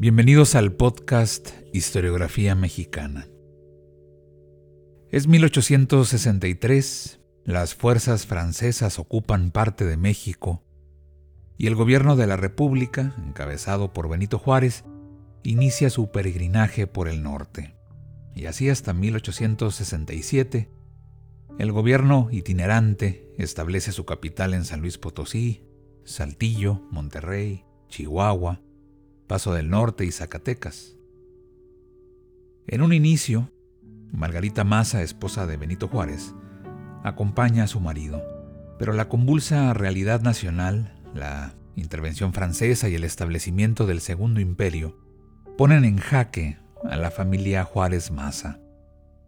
Bienvenidos al podcast Historiografía Mexicana. Es 1863, las fuerzas francesas ocupan parte de México y el gobierno de la República, encabezado por Benito Juárez, inicia su peregrinaje por el norte. Y así hasta 1867, el gobierno itinerante establece su capital en San Luis Potosí, Saltillo, Monterrey, Chihuahua, Paso del Norte y Zacatecas. En un inicio, Margarita Maza, esposa de Benito Juárez, acompaña a su marido, pero la convulsa realidad nacional, la intervención francesa y el establecimiento del Segundo Imperio ponen en jaque a la familia Juárez Maza,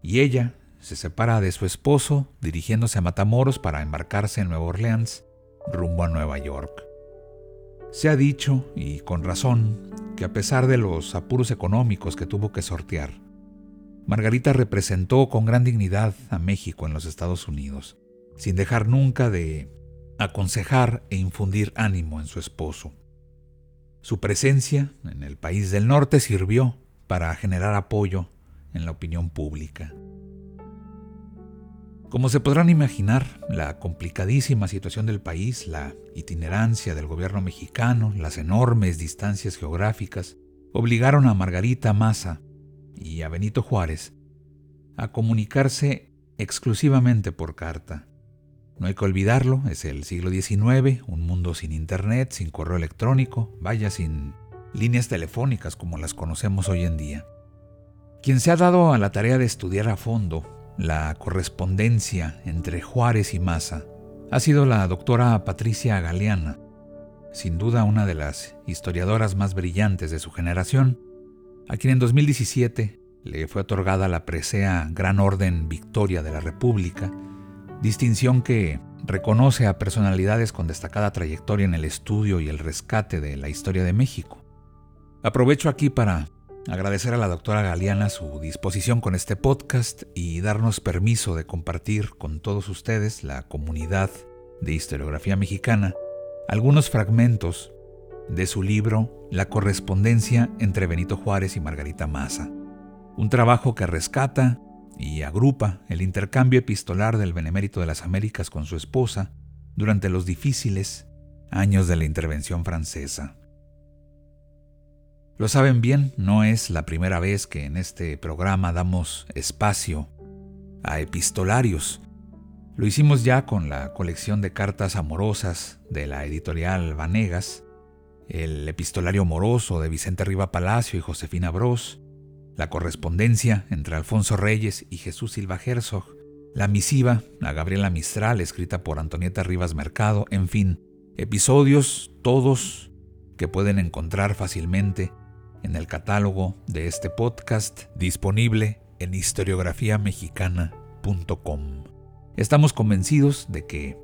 y ella se separa de su esposo dirigiéndose a Matamoros para embarcarse en Nueva Orleans rumbo a Nueva York. Se ha dicho, y con razón, que a pesar de los apuros económicos que tuvo que sortear, Margarita representó con gran dignidad a México en los Estados Unidos, sin dejar nunca de aconsejar e infundir ánimo en su esposo. Su presencia en el país del norte sirvió para generar apoyo en la opinión pública. Como se podrán imaginar, la complicadísima situación del país, la itinerancia del gobierno mexicano, las enormes distancias geográficas, obligaron a Margarita Maza y a Benito Juárez a comunicarse exclusivamente por carta. No hay que olvidarlo, es el siglo XIX, un mundo sin internet, sin correo electrónico, vaya sin líneas telefónicas como las conocemos hoy en día. Quien se ha dado a la tarea de estudiar a fondo la correspondencia entre Juárez y Maza ha sido la doctora Patricia Galeana, sin duda una de las historiadoras más brillantes de su generación, a quien en 2017 le fue otorgada la presea Gran Orden Victoria de la República, distinción que reconoce a personalidades con destacada trayectoria en el estudio y el rescate de la historia de México. Aprovecho aquí para agradecer a la doctora Galeana su disposición con este podcast y darnos permiso de compartir con todos ustedes, la comunidad de historiografía mexicana, algunos fragmentos de su libro La correspondencia entre Benito Juárez y Margarita Maza, un trabajo que rescata y agrupa el intercambio epistolar del Benemérito de las Américas con su esposa durante los difíciles años de la intervención francesa. Lo saben bien, no es la primera vez que en este programa damos espacio a epistolarios. Lo hicimos ya con la colección de cartas amorosas de la editorial Vanegas, el epistolario moroso de Vicente Riva Palacio y Josefina Bros, la correspondencia entre Alfonso Reyes y Jesús Silva Herzog, la misiva a Gabriela Mistral escrita por Antonieta Rivas Mercado, en fin, episodios todos que pueden encontrar fácilmente en el catálogo de este podcast disponible en historiografiamexicana.com. Estamos convencidos de que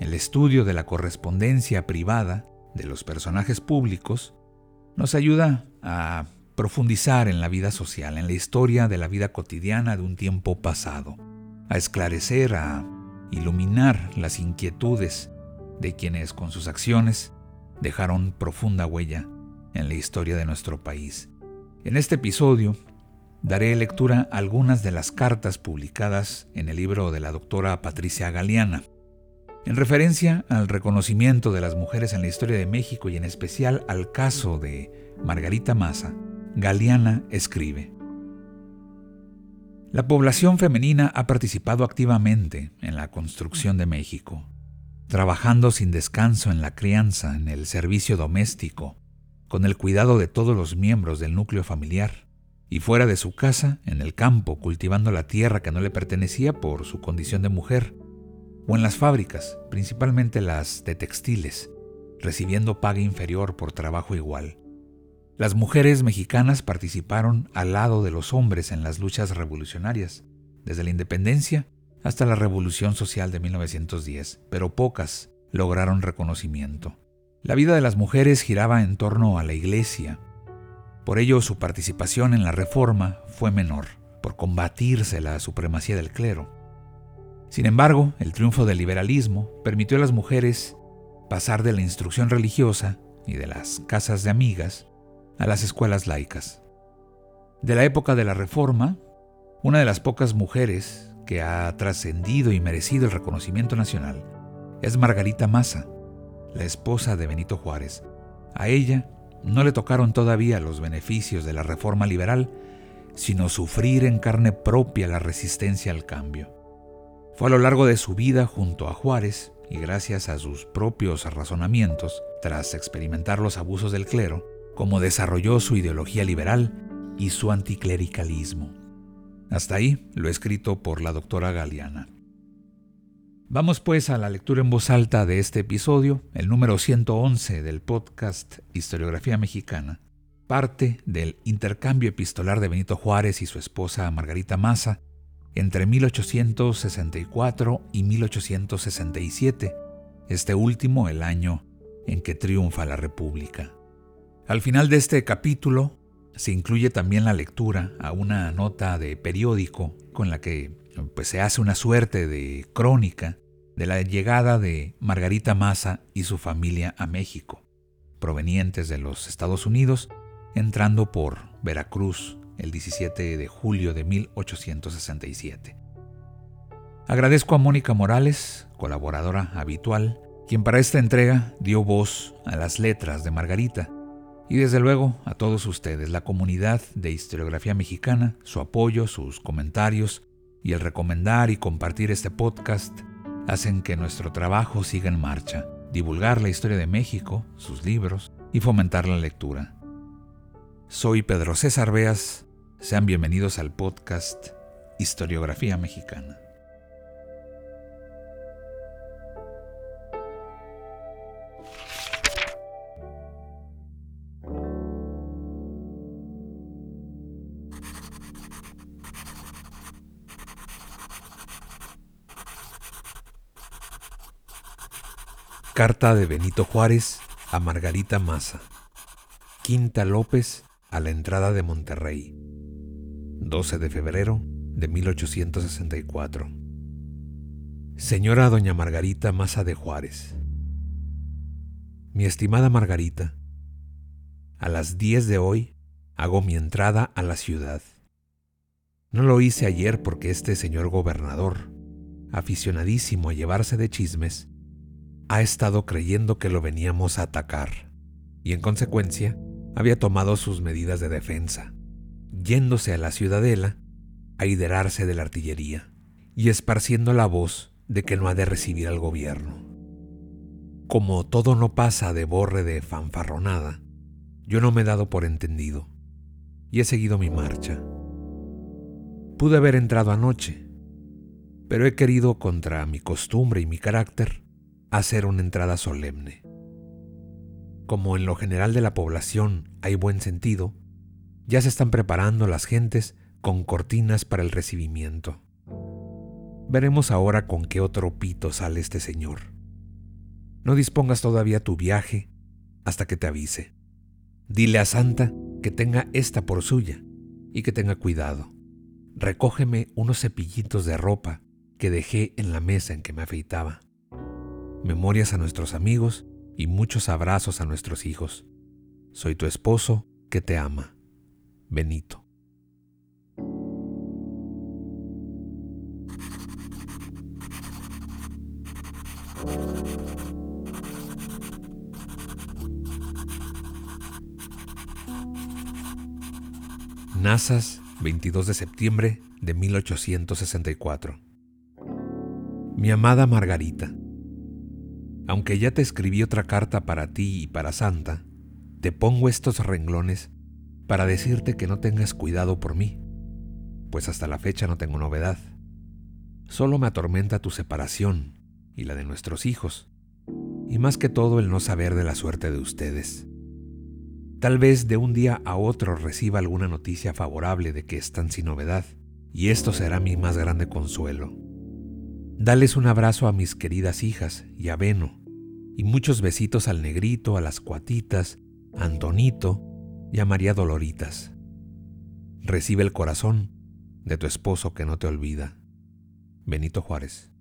el estudio de la correspondencia privada de los personajes públicos nos ayuda a profundizar en la vida social, en la historia de la vida cotidiana de un tiempo pasado, a esclarecer, a iluminar las inquietudes de quienes con sus acciones dejaron profunda huella en la historia de nuestro país. En este episodio daré lectura a algunas de las cartas publicadas en el libro de la doctora Patricia Galeana. En referencia al reconocimiento de las mujeres en la historia de México y en especial al caso de Margarita Maza, Galeana escribe. La población femenina ha participado activamente en la construcción de México, trabajando sin descanso en la crianza, en el servicio doméstico, con el cuidado de todos los miembros del núcleo familiar y fuera de su casa, en el campo, cultivando la tierra que no le pertenecía por su condición de mujer, o en las fábricas, principalmente las de textiles, recibiendo paga inferior por trabajo igual. Las mujeres mexicanas participaron al lado de los hombres en las luchas revolucionarias, desde la independencia hasta la Revolución Social de 1910, pero pocas lograron reconocimiento. La vida de las mujeres giraba en torno a la iglesia, por ello su participación en la reforma fue menor, por combatirse la supremacía del clero. Sin embargo, el triunfo del liberalismo permitió a las mujeres pasar de la instrucción religiosa y de las casas de amigas a las escuelas laicas. De la época de la Reforma, una de las pocas mujeres que ha trascendido y merecido el reconocimiento nacional es Margarita Maza, la esposa de Benito Juárez. A ella no le tocaron todavía los beneficios de la reforma liberal, sino sufrir en carne propia la resistencia al cambio. Fue a lo largo de su vida junto a Juárez, y gracias a sus propios razonamientos, tras experimentar los abusos del clero, como desarrolló su ideología liberal y su anticlericalismo. Hasta ahí lo escrito por la doctora Galeana. Vamos pues a la lectura en voz alta de este episodio, el número 111 del podcast Historiografía Mexicana, parte del intercambio epistolar de Benito Juárez y su esposa Margarita Maza entre 1864 y 1867, este último el año en que triunfa la República. Al final de este capítulo se incluye también la lectura a una nota de periódico con la que pues, se hace una suerte de crónica de la llegada de Margarita Maza y su familia a México, provenientes de los Estados Unidos, entrando por Veracruz el 17 de julio de 1867. Agradezco a Mónica Morales, colaboradora habitual, quien para esta entrega dio voz a las letras de Margarita, y desde luego a todos ustedes, la comunidad de historiografía mexicana, su apoyo, sus comentarios y el recomendar y compartir este podcast hacen que nuestro trabajo siga en marcha, divulgar la historia de México, sus libros y fomentar la lectura. Soy Pedro César Beas, sean bienvenidos al podcast Historiografía Mexicana. Carta de Benito Juárez a Margarita Maza. Quinta López a la entrada de Monterrey. 12 de febrero de 1864. Señora doña Margarita Maza de Juárez. Mi estimada Margarita, a las 10 de hoy hago mi entrada a la ciudad. No lo hice ayer porque este señor gobernador, aficionadísimo a llevarse de chismes, ha estado creyendo que lo veníamos a atacar y en consecuencia había tomado sus medidas de defensa, yéndose a la ciudadela a liderarse de la artillería y esparciendo la voz de que no ha de recibir al gobierno. Como todo no pasa de borre de fanfarronada, yo no me he dado por entendido y he seguido mi marcha. Pude haber entrado anoche, pero he querido contra mi costumbre y mi carácter hacer una entrada solemne. Como en lo general de la población hay buen sentido, ya se están preparando las gentes con cortinas para el recibimiento. Veremos ahora con qué otro pito sale este señor. No dispongas todavía tu viaje hasta que te avise. Dile a Santa que tenga esta por suya y que tenga cuidado. Recógeme unos cepillitos de ropa que dejé en la mesa en que me afeitaba memorias a nuestros amigos y muchos abrazos a nuestros hijos. Soy tu esposo que te ama. Benito. Nazas, 22 de septiembre de 1864. Mi amada Margarita, aunque ya te escribí otra carta para ti y para Santa, te pongo estos renglones para decirte que no tengas cuidado por mí, pues hasta la fecha no tengo novedad. Solo me atormenta tu separación y la de nuestros hijos, y más que todo el no saber de la suerte de ustedes. Tal vez de un día a otro reciba alguna noticia favorable de que están sin novedad, y esto será mi más grande consuelo. Dales un abrazo a mis queridas hijas y a Beno, y muchos besitos al negrito, a las cuatitas, a Antonito y a María Doloritas. Recibe el corazón de tu esposo que no te olvida. Benito Juárez.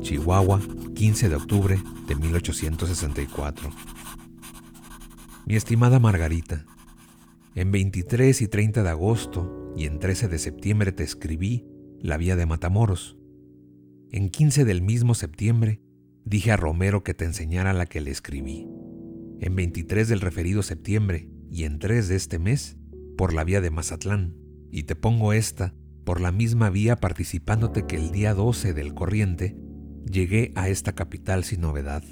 Chihuahua, 15 de octubre de 1864. Mi estimada Margarita, en 23 y 30 de agosto y en 13 de septiembre te escribí La vía de Matamoros. En 15 del mismo septiembre dije a Romero que te enseñara la que le escribí. En 23 del referido septiembre y en 3 de este mes por la vía de Mazatlán. Y te pongo esta por la misma vía participándote que el día 12 del corriente llegué a esta capital sin novedad,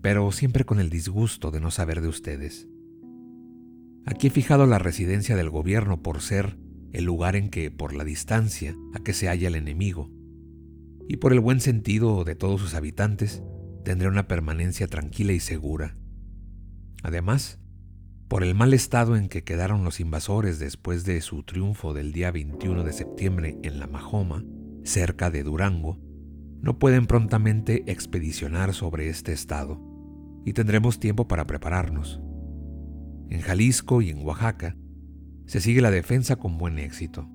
pero siempre con el disgusto de no saber de ustedes. Aquí he fijado la residencia del gobierno por ser el lugar en que, por la distancia a que se halla el enemigo, y por el buen sentido de todos sus habitantes, tendré una permanencia tranquila y segura. Además, por el mal estado en que quedaron los invasores después de su triunfo del día 21 de septiembre en La Majoma, cerca de Durango, no pueden prontamente expedicionar sobre este estado, y tendremos tiempo para prepararnos. En Jalisco y en Oaxaca se sigue la defensa con buen éxito.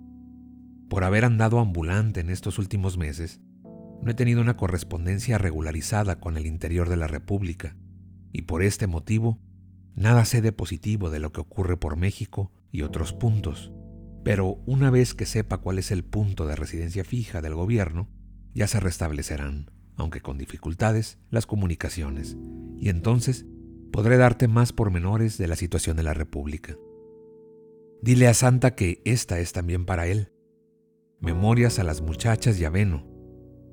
Por haber andado ambulante en estos últimos meses, no he tenido una correspondencia regularizada con el interior de la República, y por este motivo nada sé de positivo de lo que ocurre por México y otros puntos. Pero una vez que sepa cuál es el punto de residencia fija del gobierno, ya se restablecerán, aunque con dificultades, las comunicaciones, y entonces podré darte más pormenores de la situación de la República. Dile a Santa que esta es también para él. Memorias a las muchachas y a Beno.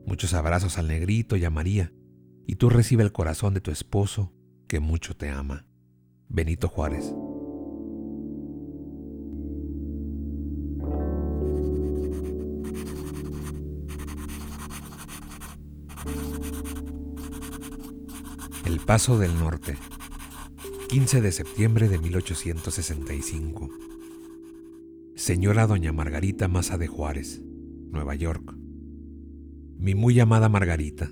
Muchos abrazos al negrito y a María. Y tú recibe el corazón de tu esposo que mucho te ama. Benito Juárez. El Paso del Norte. 15 de septiembre de 1865. Señora Doña Margarita Maza de Juárez, Nueva York. Mi muy amada Margarita,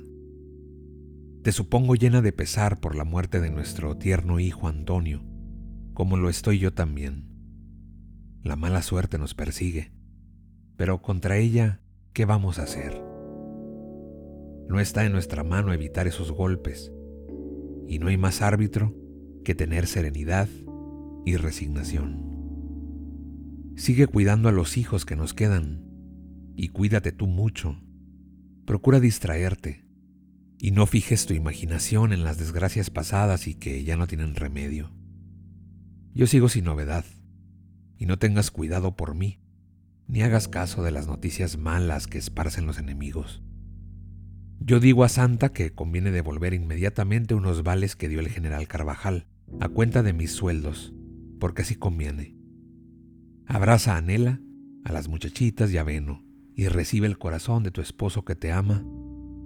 te supongo llena de pesar por la muerte de nuestro tierno hijo Antonio, como lo estoy yo también. La mala suerte nos persigue, pero contra ella, ¿qué vamos a hacer? No está en nuestra mano evitar esos golpes, y no hay más árbitro que tener serenidad y resignación. Sigue cuidando a los hijos que nos quedan y cuídate tú mucho. Procura distraerte y no fijes tu imaginación en las desgracias pasadas y que ya no tienen remedio. Yo sigo sin novedad y no tengas cuidado por mí, ni hagas caso de las noticias malas que esparcen los enemigos. Yo digo a Santa que conviene devolver inmediatamente unos vales que dio el general Carvajal, a cuenta de mis sueldos, porque así conviene. Abraza a Nela, a las muchachitas y a Beno, y recibe el corazón de tu esposo que te ama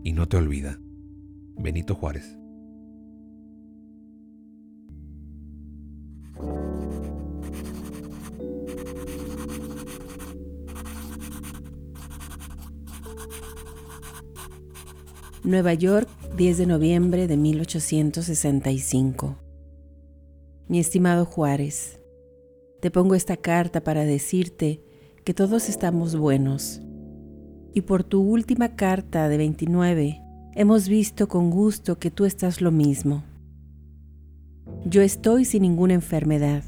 y no te olvida. Benito Juárez. Nueva York, 10 de noviembre de 1865. Mi estimado Juárez, te pongo esta carta para decirte que todos estamos buenos. Y por tu última carta de 29, hemos visto con gusto que tú estás lo mismo. Yo estoy sin ninguna enfermedad,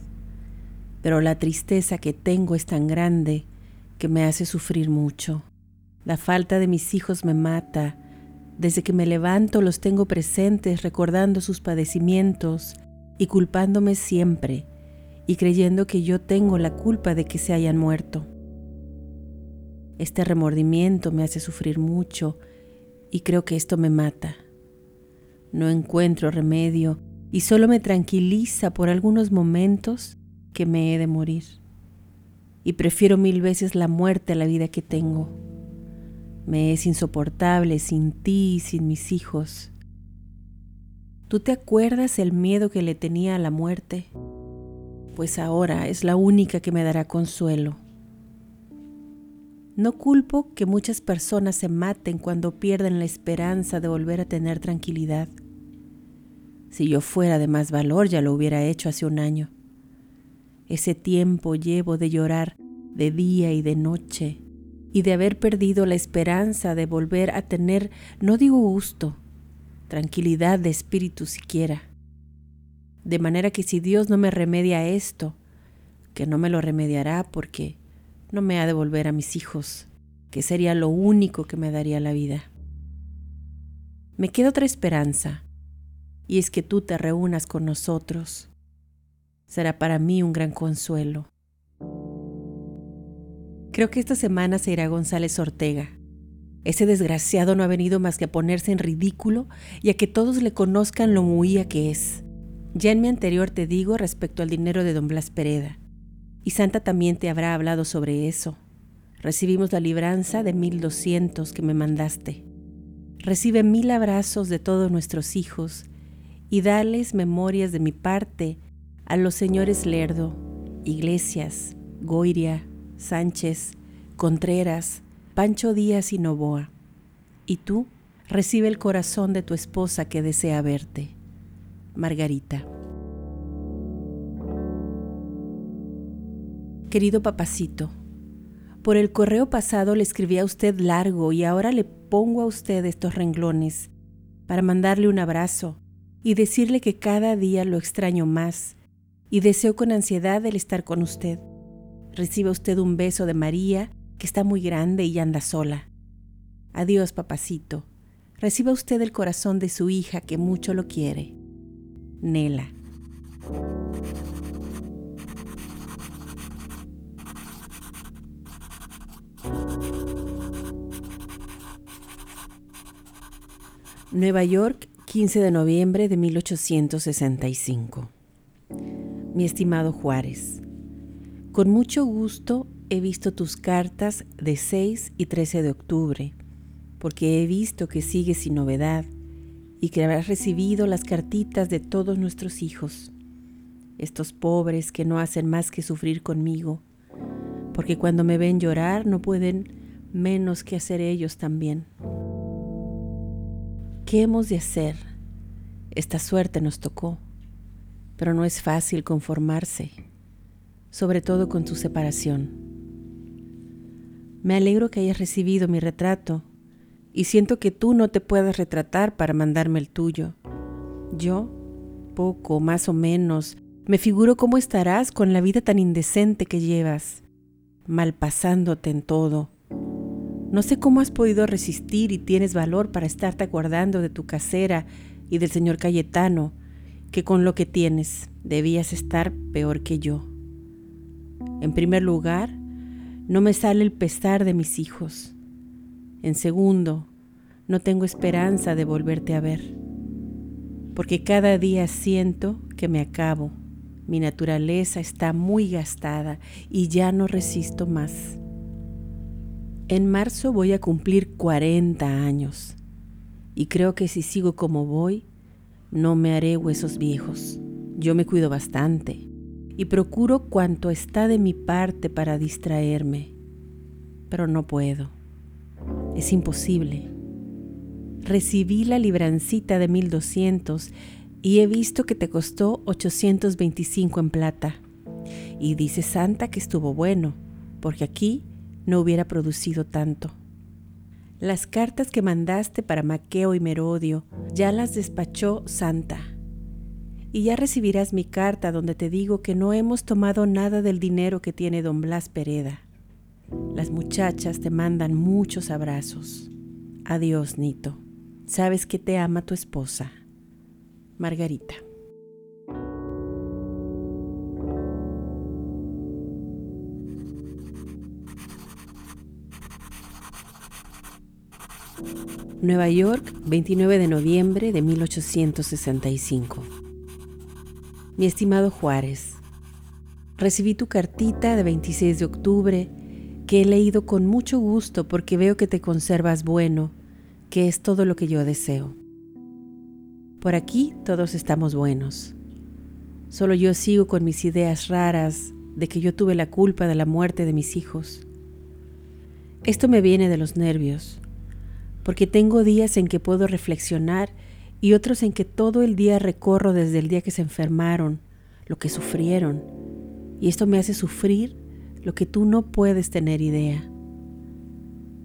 pero la tristeza que tengo es tan grande que me hace sufrir mucho. La falta de mis hijos me mata. Desde que me levanto los tengo presentes recordando sus padecimientos y culpándome siempre y creyendo que yo tengo la culpa de que se hayan muerto. Este remordimiento me hace sufrir mucho y creo que esto me mata. No encuentro remedio y solo me tranquiliza por algunos momentos que me he de morir. Y prefiero mil veces la muerte a la vida que tengo. Me es insoportable sin ti y sin mis hijos. ¿Tú te acuerdas el miedo que le tenía a la muerte? Pues ahora es la única que me dará consuelo. No culpo que muchas personas se maten cuando pierden la esperanza de volver a tener tranquilidad. Si yo fuera de más valor ya lo hubiera hecho hace un año. Ese tiempo llevo de llorar de día y de noche y de haber perdido la esperanza de volver a tener, no digo gusto, tranquilidad de espíritu siquiera. De manera que si Dios no me remedia esto, que no me lo remediará porque no me ha de volver a mis hijos, que sería lo único que me daría la vida. Me queda otra esperanza, y es que tú te reúnas con nosotros. Será para mí un gran consuelo. Creo que esta semana se irá González Ortega. Ese desgraciado no ha venido más que a ponerse en ridículo y a que todos le conozcan lo muía que es. Ya en mi anterior te digo respecto al dinero de don Blas Pereda. Y Santa también te habrá hablado sobre eso. Recibimos la libranza de mil doscientos que me mandaste. Recibe mil abrazos de todos nuestros hijos y dales memorias de mi parte a los señores Lerdo, Iglesias, Goiria, Sánchez, Contreras, Pancho Díaz y Novoa. Y tú recibe el corazón de tu esposa que desea verte. Margarita. Querido papacito, por el correo pasado le escribí a usted largo y ahora le pongo a usted estos renglones para mandarle un abrazo y decirle que cada día lo extraño más y deseo con ansiedad el estar con usted. Reciba usted un beso de María, que está muy grande y anda sola. Adiós, papacito. Reciba usted el corazón de su hija que mucho lo quiere. Nela. Nueva York, 15 de noviembre de 1865. Mi estimado Juárez, con mucho gusto he visto tus cartas de 6 y 13 de octubre, porque he visto que sigues sin novedad y que habrás recibido las cartitas de todos nuestros hijos, estos pobres que no hacen más que sufrir conmigo, porque cuando me ven llorar no pueden menos que hacer ellos también. ¿Qué hemos de hacer? Esta suerte nos tocó, pero no es fácil conformarse, sobre todo con tu separación. Me alegro que hayas recibido mi retrato y siento que tú no te puedas retratar para mandarme el tuyo. Yo, poco, más o menos, me figuro cómo estarás con la vida tan indecente que llevas, malpasándote en todo, no sé cómo has podido resistir y tienes valor para estarte acordando de tu casera y del señor Cayetano, que con lo que tienes debías estar peor que yo. En primer lugar, no me sale el pesar de mis hijos. En segundo, no tengo esperanza de volverte a ver, porque cada día siento que me acabo. Mi naturaleza está muy gastada y ya no resisto más. En marzo voy a cumplir 40 años y creo que si sigo como voy, no me haré huesos viejos. Yo me cuido bastante y procuro cuanto está de mi parte para distraerme, pero no puedo. Es imposible. Recibí la librancita de 1200 y he visto que te costó 825 en plata. Y dice Santa que estuvo bueno, porque aquí no hubiera producido tanto. Las cartas que mandaste para Maqueo y Merodio ya las despachó Santa. Y ya recibirás mi carta donde te digo que no hemos tomado nada del dinero que tiene don Blas Pereda. Las muchachas te mandan muchos abrazos. Adiós, Nito. Sabes que te ama tu esposa. Margarita. Nueva York, 29 de noviembre de 1865. Mi estimado Juárez, recibí tu cartita de 26 de octubre que he leído con mucho gusto porque veo que te conservas bueno, que es todo lo que yo deseo. Por aquí todos estamos buenos. Solo yo sigo con mis ideas raras de que yo tuve la culpa de la muerte de mis hijos. Esto me viene de los nervios porque tengo días en que puedo reflexionar y otros en que todo el día recorro desde el día que se enfermaron, lo que sufrieron, y esto me hace sufrir lo que tú no puedes tener idea.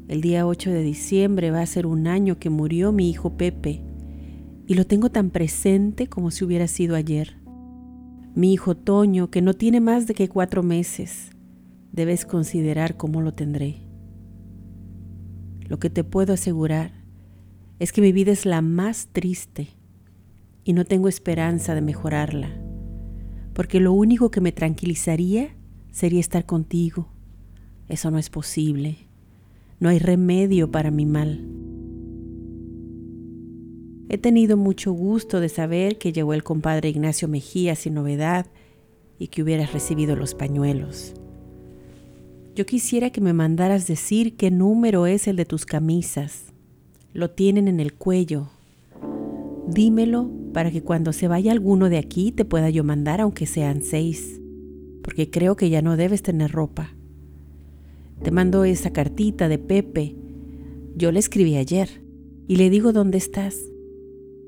El día 8 de diciembre va a ser un año que murió mi hijo Pepe, y lo tengo tan presente como si hubiera sido ayer. Mi hijo Toño, que no tiene más de que cuatro meses, debes considerar cómo lo tendré. Lo que te puedo asegurar es que mi vida es la más triste y no tengo esperanza de mejorarla, porque lo único que me tranquilizaría sería estar contigo. Eso no es posible. No hay remedio para mi mal. He tenido mucho gusto de saber que llegó el compadre Ignacio Mejía sin novedad y que hubieras recibido los pañuelos. Yo quisiera que me mandaras decir qué número es el de tus camisas. Lo tienen en el cuello. Dímelo para que cuando se vaya alguno de aquí te pueda yo mandar aunque sean seis, porque creo que ya no debes tener ropa. Te mando esa cartita de Pepe. Yo le escribí ayer y le digo dónde estás.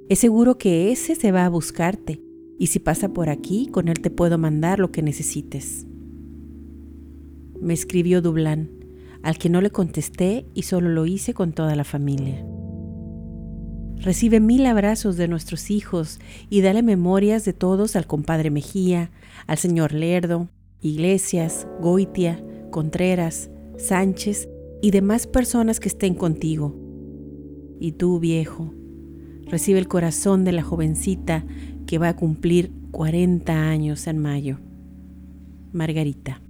Es seguro que ese se va a buscarte y si pasa por aquí, con él te puedo mandar lo que necesites me escribió Dublán, al que no le contesté y solo lo hice con toda la familia. Recibe mil abrazos de nuestros hijos y dale memorias de todos al compadre Mejía, al señor Lerdo, Iglesias, Goitia, Contreras, Sánchez y demás personas que estén contigo. Y tú, viejo, recibe el corazón de la jovencita que va a cumplir 40 años en mayo. Margarita.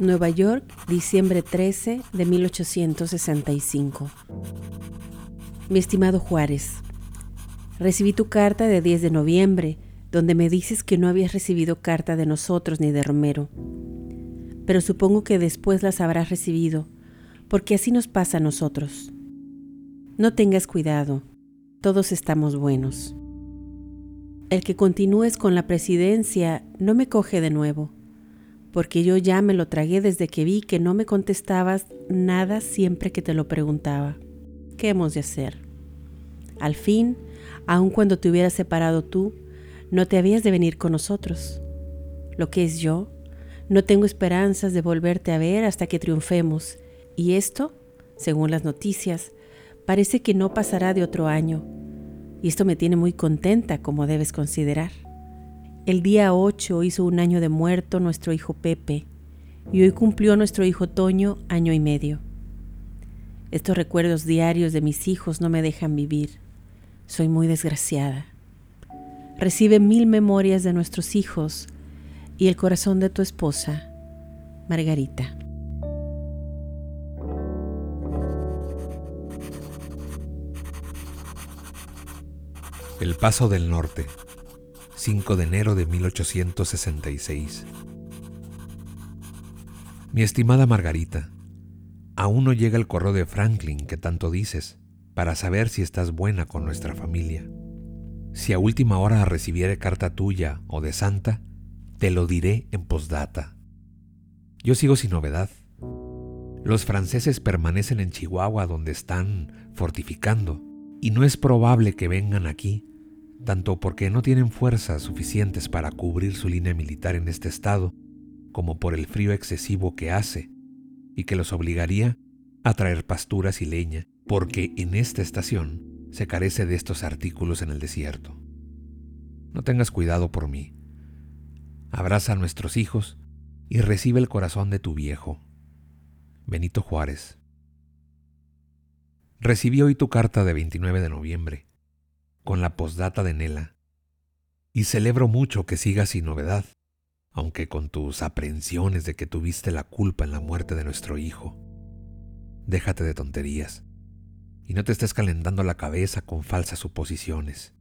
Nueva York, diciembre 13 de 1865. Mi estimado Juárez, recibí tu carta de 10 de noviembre, donde me dices que no habías recibido carta de nosotros ni de Romero. Pero supongo que después las habrás recibido, porque así nos pasa a nosotros. No tengas cuidado, todos estamos buenos. El que continúes con la presidencia no me coge de nuevo porque yo ya me lo tragué desde que vi que no me contestabas nada siempre que te lo preguntaba. ¿Qué hemos de hacer? Al fin, aun cuando te hubieras separado tú, no te habías de venir con nosotros. Lo que es yo, no tengo esperanzas de volverte a ver hasta que triunfemos, y esto, según las noticias, parece que no pasará de otro año, y esto me tiene muy contenta, como debes considerar. El día 8 hizo un año de muerto nuestro hijo Pepe y hoy cumplió nuestro hijo Toño año y medio. Estos recuerdos diarios de mis hijos no me dejan vivir. Soy muy desgraciada. Recibe mil memorias de nuestros hijos y el corazón de tu esposa, Margarita. El Paso del Norte 5 de enero de 1866. Mi estimada Margarita, aún no llega el correo de Franklin que tanto dices, para saber si estás buena con nuestra familia. Si a última hora recibiere carta tuya o de Santa, te lo diré en posdata. Yo sigo sin novedad. Los franceses permanecen en Chihuahua donde están fortificando, y no es probable que vengan aquí tanto porque no tienen fuerzas suficientes para cubrir su línea militar en este estado, como por el frío excesivo que hace, y que los obligaría a traer pasturas y leña, porque en esta estación se carece de estos artículos en el desierto. No tengas cuidado por mí. Abraza a nuestros hijos y recibe el corazón de tu viejo. Benito Juárez. Recibí hoy tu carta de 29 de noviembre con la postdata de Nela, y celebro mucho que siga sin novedad, aunque con tus aprensiones de que tuviste la culpa en la muerte de nuestro hijo. Déjate de tonterías y no te estés calentando la cabeza con falsas suposiciones.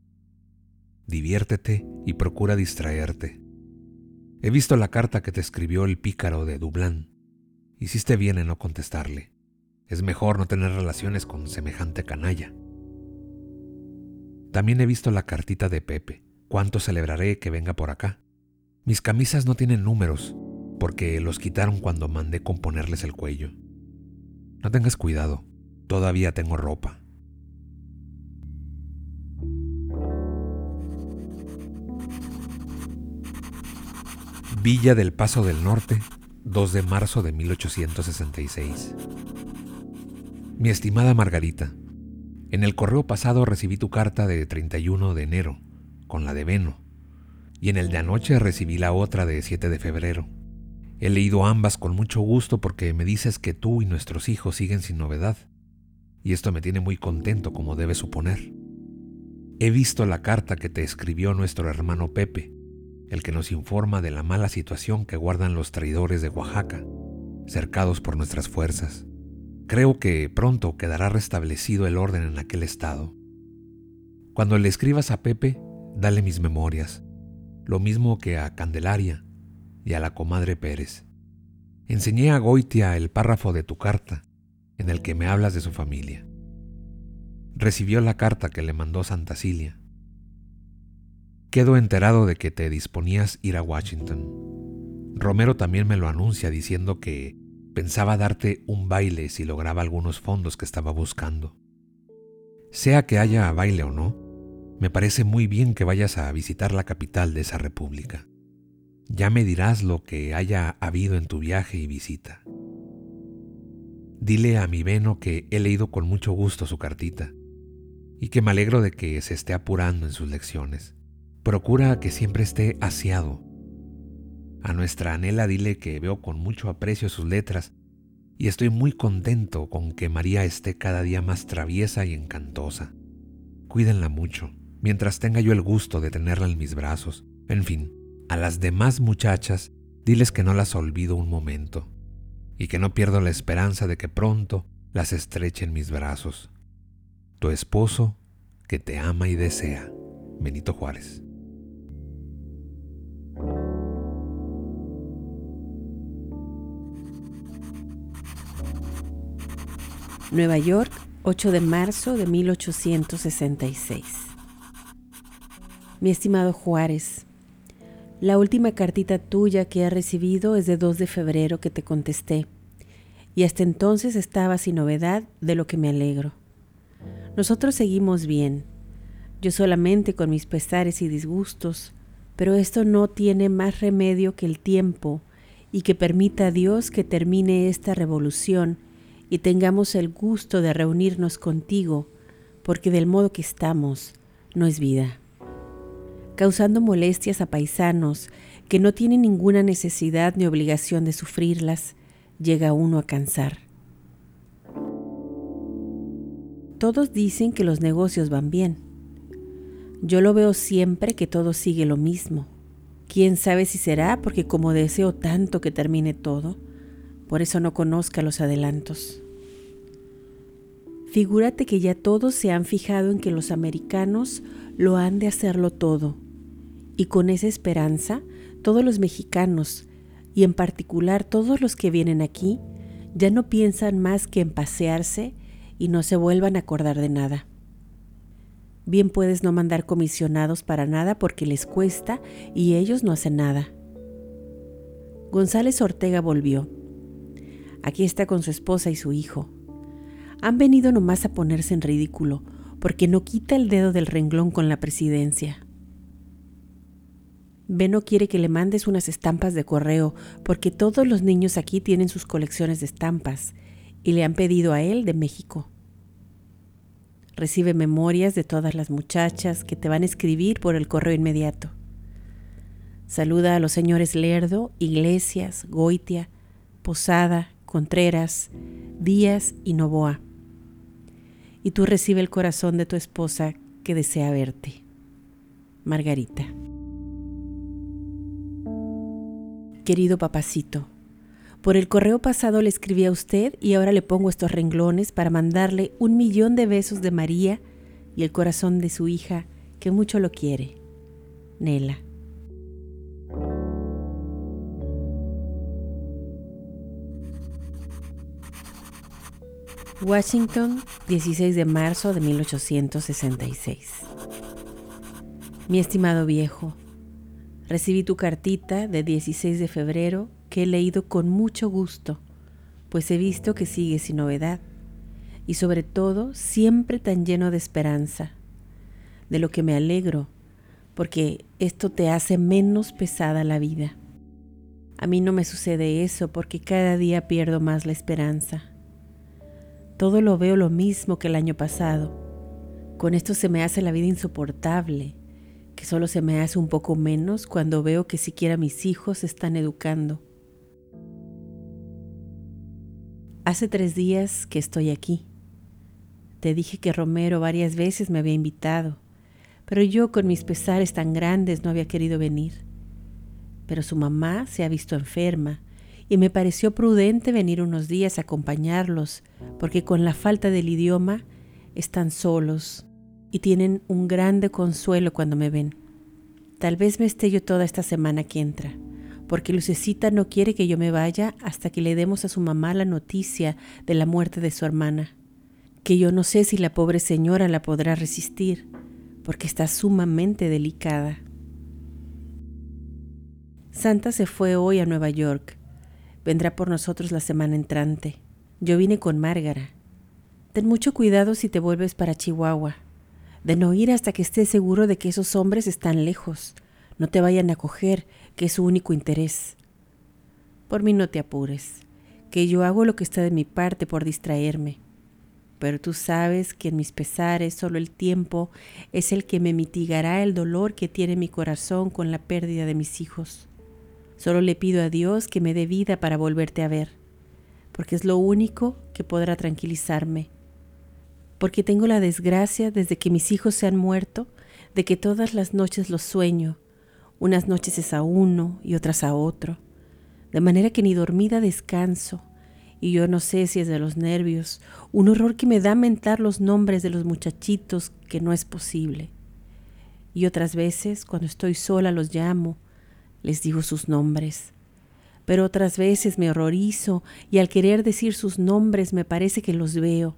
Diviértete y procura distraerte. He visto la carta que te escribió el pícaro de Dublán. Hiciste bien en no contestarle. Es mejor no tener relaciones con semejante canalla. También he visto la cartita de Pepe. ¿Cuánto celebraré que venga por acá? Mis camisas no tienen números, porque los quitaron cuando mandé componerles el cuello. No tengas cuidado, todavía tengo ropa. Villa del Paso del Norte, 2 de marzo de 1866. Mi estimada Margarita, en el correo pasado recibí tu carta de 31 de enero, con la de Veno, y en el de anoche recibí la otra de 7 de febrero. He leído ambas con mucho gusto porque me dices que tú y nuestros hijos siguen sin novedad, y esto me tiene muy contento como debes suponer. He visto la carta que te escribió nuestro hermano Pepe, el que nos informa de la mala situación que guardan los traidores de Oaxaca, cercados por nuestras fuerzas. Creo que pronto quedará restablecido el orden en aquel estado. Cuando le escribas a Pepe, dale mis memorias, lo mismo que a Candelaria y a la comadre Pérez. Enseñé a Goitia el párrafo de tu carta, en el que me hablas de su familia. Recibió la carta que le mandó Santa Cilia. Quedo enterado de que te disponías ir a Washington. Romero también me lo anuncia diciendo que pensaba darte un baile si lograba algunos fondos que estaba buscando. Sea que haya baile o no, me parece muy bien que vayas a visitar la capital de esa república. Ya me dirás lo que haya habido en tu viaje y visita. Dile a mi Veno que he leído con mucho gusto su cartita y que me alegro de que se esté apurando en sus lecciones. Procura que siempre esté aseado. A nuestra Anela dile que veo con mucho aprecio sus letras y estoy muy contento con que María esté cada día más traviesa y encantosa. Cuídenla mucho mientras tenga yo el gusto de tenerla en mis brazos. En fin, a las demás muchachas, diles que no las olvido un momento y que no pierdo la esperanza de que pronto las estreche en mis brazos. Tu esposo, que te ama y desea, Benito Juárez. Nueva York, 8 de marzo de 1866. Mi estimado Juárez, la última cartita tuya que he recibido es de 2 de febrero que te contesté, y hasta entonces estaba sin novedad de lo que me alegro. Nosotros seguimos bien, yo solamente con mis pesares y disgustos, pero esto no tiene más remedio que el tiempo y que permita a Dios que termine esta revolución y tengamos el gusto de reunirnos contigo, porque del modo que estamos no es vida causando molestias a paisanos que no tienen ninguna necesidad ni obligación de sufrirlas, llega uno a cansar. Todos dicen que los negocios van bien. Yo lo veo siempre que todo sigue lo mismo. Quién sabe si será porque como deseo tanto que termine todo, por eso no conozca los adelantos. Figúrate que ya todos se han fijado en que los americanos lo han de hacerlo todo y con esa esperanza, todos los mexicanos, y en particular todos los que vienen aquí, ya no piensan más que en pasearse y no se vuelvan a acordar de nada. Bien puedes no mandar comisionados para nada porque les cuesta y ellos no hacen nada. González Ortega volvió. Aquí está con su esposa y su hijo. Han venido nomás a ponerse en ridículo porque no quita el dedo del renglón con la presidencia. Beno quiere que le mandes unas estampas de correo, porque todos los niños aquí tienen sus colecciones de estampas y le han pedido a él de México. Recibe memorias de todas las muchachas que te van a escribir por el correo inmediato. Saluda a los señores Lerdo, Iglesias, Goitia, Posada, Contreras, Díaz y Novoa. Y tú recibe el corazón de tu esposa que desea verte. Margarita. querido papacito, por el correo pasado le escribí a usted y ahora le pongo estos renglones para mandarle un millón de besos de María y el corazón de su hija, que mucho lo quiere. Nela. Washington, 16 de marzo de 1866. Mi estimado viejo, recibí tu cartita de 16 de febrero que he leído con mucho gusto, pues he visto que sigue sin novedad y sobre todo siempre tan lleno de esperanza, de lo que me alegro, porque esto te hace menos pesada la vida. A mí no me sucede eso porque cada día pierdo más la esperanza. Todo lo veo lo mismo que el año pasado. Con esto se me hace la vida insoportable, que solo se me hace un poco menos cuando veo que siquiera mis hijos se están educando. Hace tres días que estoy aquí. Te dije que Romero varias veces me había invitado, pero yo con mis pesares tan grandes no había querido venir. Pero su mamá se ha visto enferma y me pareció prudente venir unos días a acompañarlos, porque con la falta del idioma están solos y tienen un grande consuelo cuando me ven. Tal vez me esté yo toda esta semana que entra porque Lucecita no quiere que yo me vaya hasta que le demos a su mamá la noticia de la muerte de su hermana, que yo no sé si la pobre señora la podrá resistir, porque está sumamente delicada. Santa se fue hoy a Nueva York. Vendrá por nosotros la semana entrante. Yo vine con Márgara. Ten mucho cuidado si te vuelves para Chihuahua, de no ir hasta que estés seguro de que esos hombres están lejos, no te vayan a coger que es su único interés. Por mí no te apures, que yo hago lo que está de mi parte por distraerme. Pero tú sabes que en mis pesares solo el tiempo es el que me mitigará el dolor que tiene mi corazón con la pérdida de mis hijos. Solo le pido a Dios que me dé vida para volverte a ver, porque es lo único que podrá tranquilizarme. Porque tengo la desgracia desde que mis hijos se han muerto, de que todas las noches los sueño, unas noches es a uno y otras a otro, de manera que ni dormida descanso, y yo no sé si es de los nervios, un horror que me da mentar los nombres de los muchachitos que no es posible. Y otras veces, cuando estoy sola, los llamo, les digo sus nombres. Pero otras veces me horrorizo y al querer decir sus nombres me parece que los veo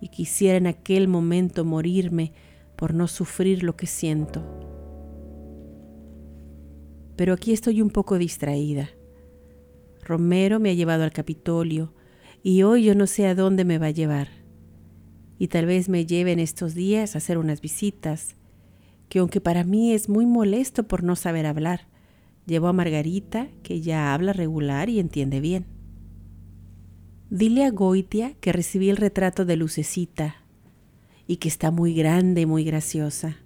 y quisiera en aquel momento morirme por no sufrir lo que siento pero aquí estoy un poco distraída. Romero me ha llevado al Capitolio y hoy yo no sé a dónde me va a llevar. Y tal vez me lleve en estos días a hacer unas visitas, que aunque para mí es muy molesto por no saber hablar, llevo a Margarita, que ya habla regular y entiende bien. Dile a Goitia que recibí el retrato de Lucecita y que está muy grande y muy graciosa.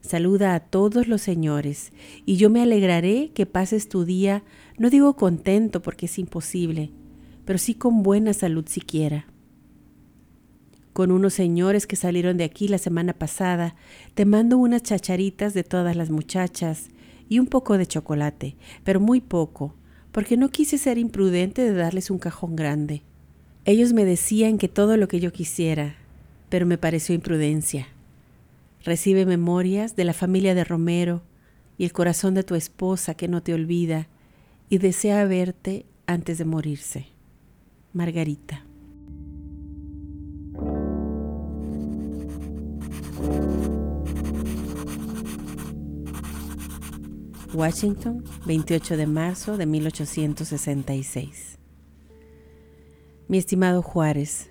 Saluda a todos los señores, y yo me alegraré que pases tu día, no digo contento porque es imposible, pero sí con buena salud siquiera. Con unos señores que salieron de aquí la semana pasada, te mando unas chacharitas de todas las muchachas y un poco de chocolate, pero muy poco, porque no quise ser imprudente de darles un cajón grande. Ellos me decían que todo lo que yo quisiera, pero me pareció imprudencia. Recibe memorias de la familia de Romero y el corazón de tu esposa que no te olvida y desea verte antes de morirse. Margarita. Washington, 28 de marzo de 1866. Mi estimado Juárez,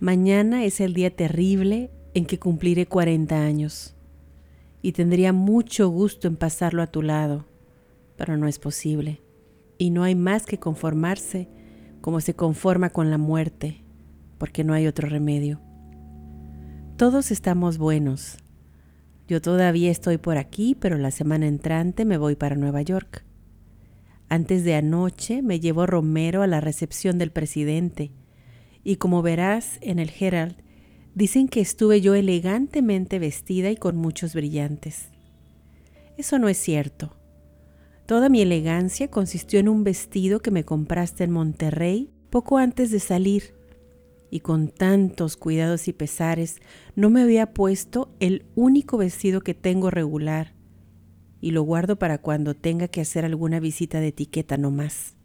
mañana es el día terrible en que cumpliré 40 años y tendría mucho gusto en pasarlo a tu lado, pero no es posible. Y no hay más que conformarse como se conforma con la muerte, porque no hay otro remedio. Todos estamos buenos. Yo todavía estoy por aquí, pero la semana entrante me voy para Nueva York. Antes de anoche me llevó Romero a la recepción del presidente, y como verás en el Herald, Dicen que estuve yo elegantemente vestida y con muchos brillantes. Eso no es cierto. Toda mi elegancia consistió en un vestido que me compraste en Monterrey poco antes de salir y con tantos cuidados y pesares no me había puesto el único vestido que tengo regular y lo guardo para cuando tenga que hacer alguna visita de etiqueta no más.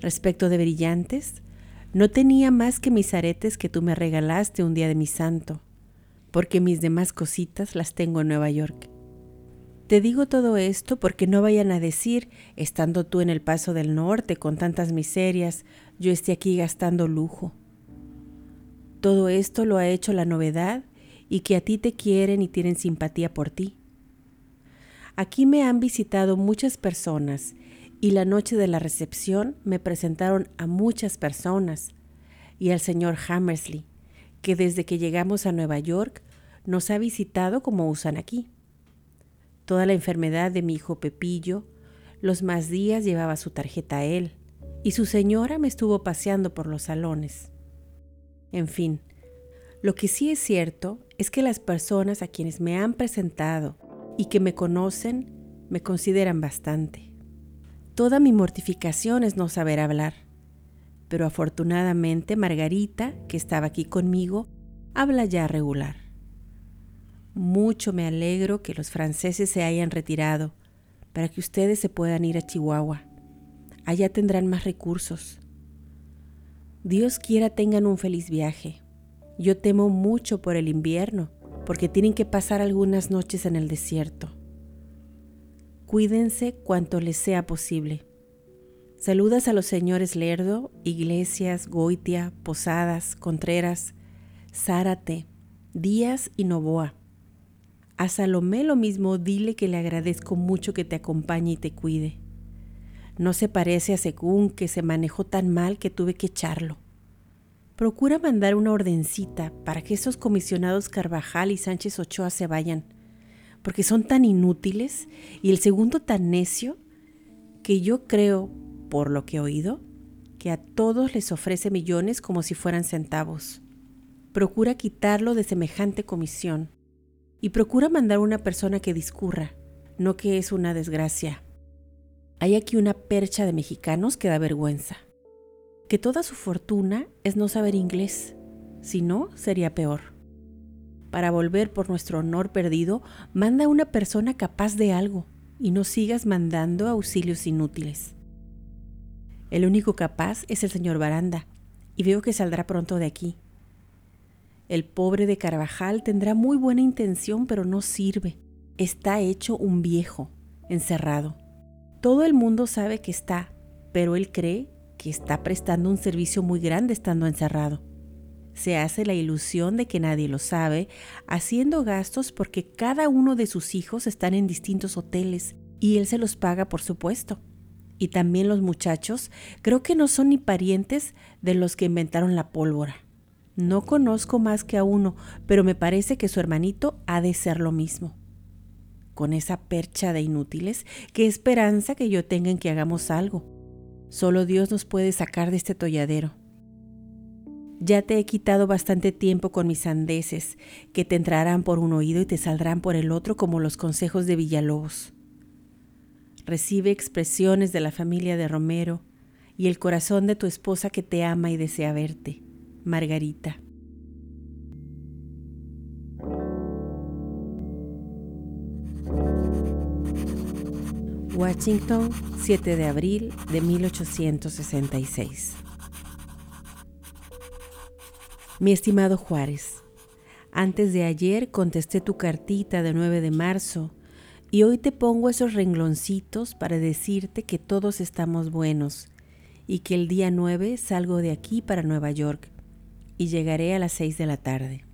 Respecto de brillantes, no tenía más que mis aretes que tú me regalaste un día de mi santo, porque mis demás cositas las tengo en Nueva York. Te digo todo esto porque no vayan a decir, estando tú en el Paso del Norte con tantas miserias, yo esté aquí gastando lujo. Todo esto lo ha hecho la novedad y que a ti te quieren y tienen simpatía por ti. Aquí me han visitado muchas personas y la noche de la recepción me presentaron a muchas personas y al señor Hammersley, que desde que llegamos a Nueva York nos ha visitado como usan aquí toda la enfermedad de mi hijo Pepillo, los más días llevaba su tarjeta a él, y su señora me estuvo paseando por los salones. En fin, lo que sí es cierto es que las personas a quienes me han presentado y que me conocen me consideran bastante. Toda mi mortificación es no saber hablar, pero afortunadamente Margarita, que estaba aquí conmigo, habla ya regular. Mucho me alegro que los franceses se hayan retirado para que ustedes se puedan ir a Chihuahua. Allá tendrán más recursos. Dios quiera tengan un feliz viaje. Yo temo mucho por el invierno, porque tienen que pasar algunas noches en el desierto. Cuídense cuanto les sea posible. Saludas a los señores Lerdo, Iglesias, Goitia, Posadas, Contreras, Zárate, Díaz y Novoa. A Salomé lo mismo dile que le agradezco mucho que te acompañe y te cuide. No se parece a Según que se manejó tan mal que tuve que echarlo. Procura mandar una ordencita para que esos comisionados Carvajal y Sánchez Ochoa se vayan, porque son tan inútiles y el segundo tan necio que yo creo, por lo que he oído, que a todos les ofrece millones como si fueran centavos. Procura quitarlo de semejante comisión y procura mandar una persona que discurra, no que es una desgracia. Hay aquí una percha de mexicanos que da vergüenza, que toda su fortuna es no saber inglés, si no, sería peor. Para volver por nuestro honor perdido, manda una persona capaz de algo y no sigas mandando auxilios inútiles. El único capaz es el señor Baranda, y veo que saldrá pronto de aquí. El pobre de Carvajal tendrá muy buena intención, pero no sirve. Está hecho un viejo, encerrado. Todo el mundo sabe que está, pero él cree que está prestando un servicio muy grande estando encerrado. Se hace la ilusión de que nadie lo sabe, haciendo gastos porque cada uno de sus hijos están en distintos hoteles y él se los paga por supuesto. Y también los muchachos creo que no son ni parientes de los que inventaron la pólvora. No conozco más que a uno, pero me parece que su hermanito ha de ser lo mismo. Con esa percha de inútiles, qué esperanza que yo tenga en que hagamos algo. Solo Dios nos puede sacar de este tolladero. Ya te he quitado bastante tiempo con mis sandeces, que te entrarán por un oído y te saldrán por el otro como los consejos de Villalobos. Recibe expresiones de la familia de Romero y el corazón de tu esposa que te ama y desea verte. Margarita. Washington, 7 de abril de 1866. Mi estimado Juárez, antes de ayer contesté tu cartita de 9 de marzo y hoy te pongo esos rengloncitos para decirte que todos estamos buenos y que el día 9 salgo de aquí para Nueva York y llegaré a las seis de la tarde.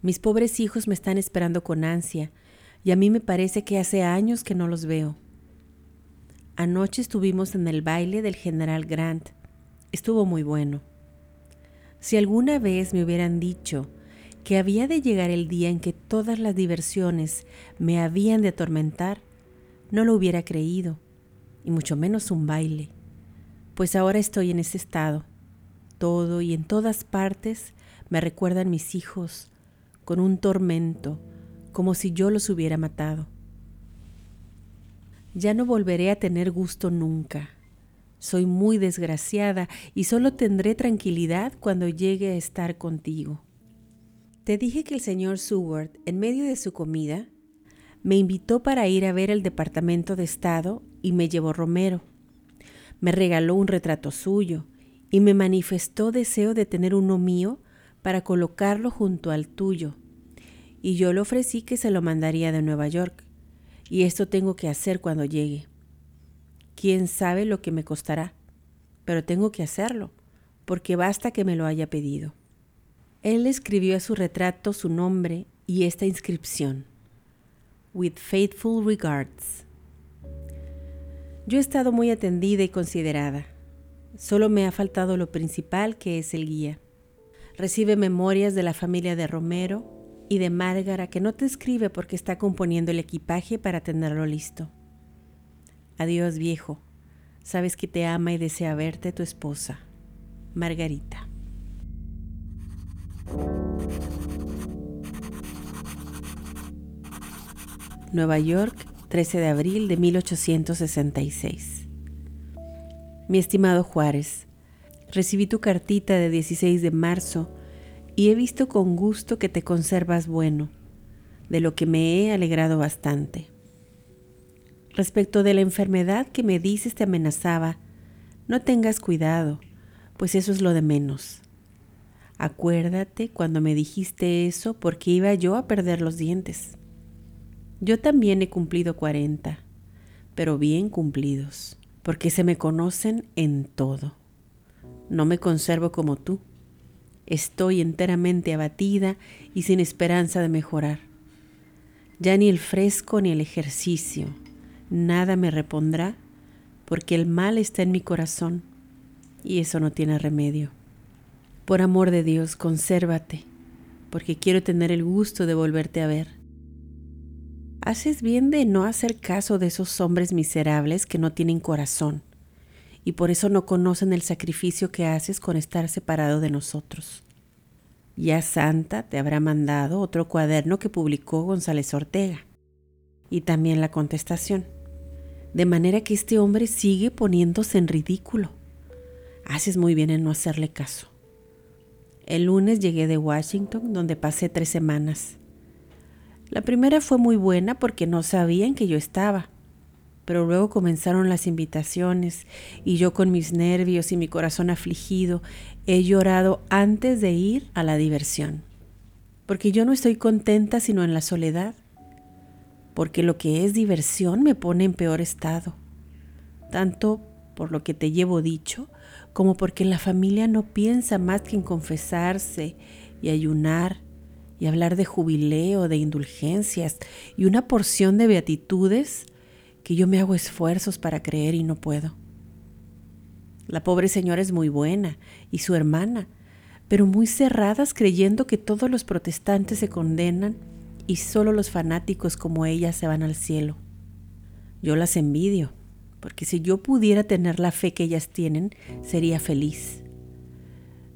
Mis pobres hijos me están esperando con ansia y a mí me parece que hace años que no los veo. Anoche estuvimos en el baile del general Grant. Estuvo muy bueno. Si alguna vez me hubieran dicho que había de llegar el día en que todas las diversiones me habían de atormentar, no lo hubiera creído, y mucho menos un baile, pues ahora estoy en ese estado todo y en todas partes me recuerdan mis hijos con un tormento, como si yo los hubiera matado. Ya no volveré a tener gusto nunca. Soy muy desgraciada y solo tendré tranquilidad cuando llegue a estar contigo. Te dije que el señor Seward, en medio de su comida, me invitó para ir a ver el Departamento de Estado y me llevó Romero. Me regaló un retrato suyo y me manifestó deseo de tener uno mío para colocarlo junto al tuyo. Y yo le ofrecí que se lo mandaría de Nueva York. Y esto tengo que hacer cuando llegue. Quién sabe lo que me costará, pero tengo que hacerlo, porque basta que me lo haya pedido. Él escribió a su retrato su nombre y esta inscripción. With faithful regards. Yo he estado muy atendida y considerada. Solo me ha faltado lo principal que es el guía. Recibe memorias de la familia de Romero y de Márgara que no te escribe porque está componiendo el equipaje para tenerlo listo. Adiós viejo, sabes que te ama y desea verte tu esposa, Margarita. Nueva York, 13 de abril de 1866. Mi estimado Juárez, recibí tu cartita de 16 de marzo y he visto con gusto que te conservas bueno, de lo que me he alegrado bastante. Respecto de la enfermedad que me dices te amenazaba, no tengas cuidado, pues eso es lo de menos. Acuérdate cuando me dijiste eso porque iba yo a perder los dientes. Yo también he cumplido cuarenta, pero bien cumplidos, porque se me conocen en todo. No me conservo como tú. Estoy enteramente abatida y sin esperanza de mejorar. Ya ni el fresco ni el ejercicio, nada me repondrá, porque el mal está en mi corazón y eso no tiene remedio. Por amor de Dios, consérvate, porque quiero tener el gusto de volverte a ver. Haces bien de no hacer caso de esos hombres miserables que no tienen corazón y por eso no conocen el sacrificio que haces con estar separado de nosotros. Ya Santa te habrá mandado otro cuaderno que publicó González Ortega y también la contestación. De manera que este hombre sigue poniéndose en ridículo. Haces muy bien en no hacerle caso. El lunes llegué de Washington, donde pasé tres semanas. La primera fue muy buena porque no sabían que yo estaba, pero luego comenzaron las invitaciones y yo con mis nervios y mi corazón afligido he llorado antes de ir a la diversión, porque yo no estoy contenta sino en la soledad porque lo que es diversión me pone en peor estado, tanto por lo que te llevo dicho, como porque la familia no piensa más que en confesarse y ayunar y hablar de jubileo, de indulgencias y una porción de beatitudes que yo me hago esfuerzos para creer y no puedo. La pobre señora es muy buena y su hermana, pero muy cerradas creyendo que todos los protestantes se condenan y solo los fanáticos como ella se van al cielo. Yo las envidio, porque si yo pudiera tener la fe que ellas tienen, sería feliz.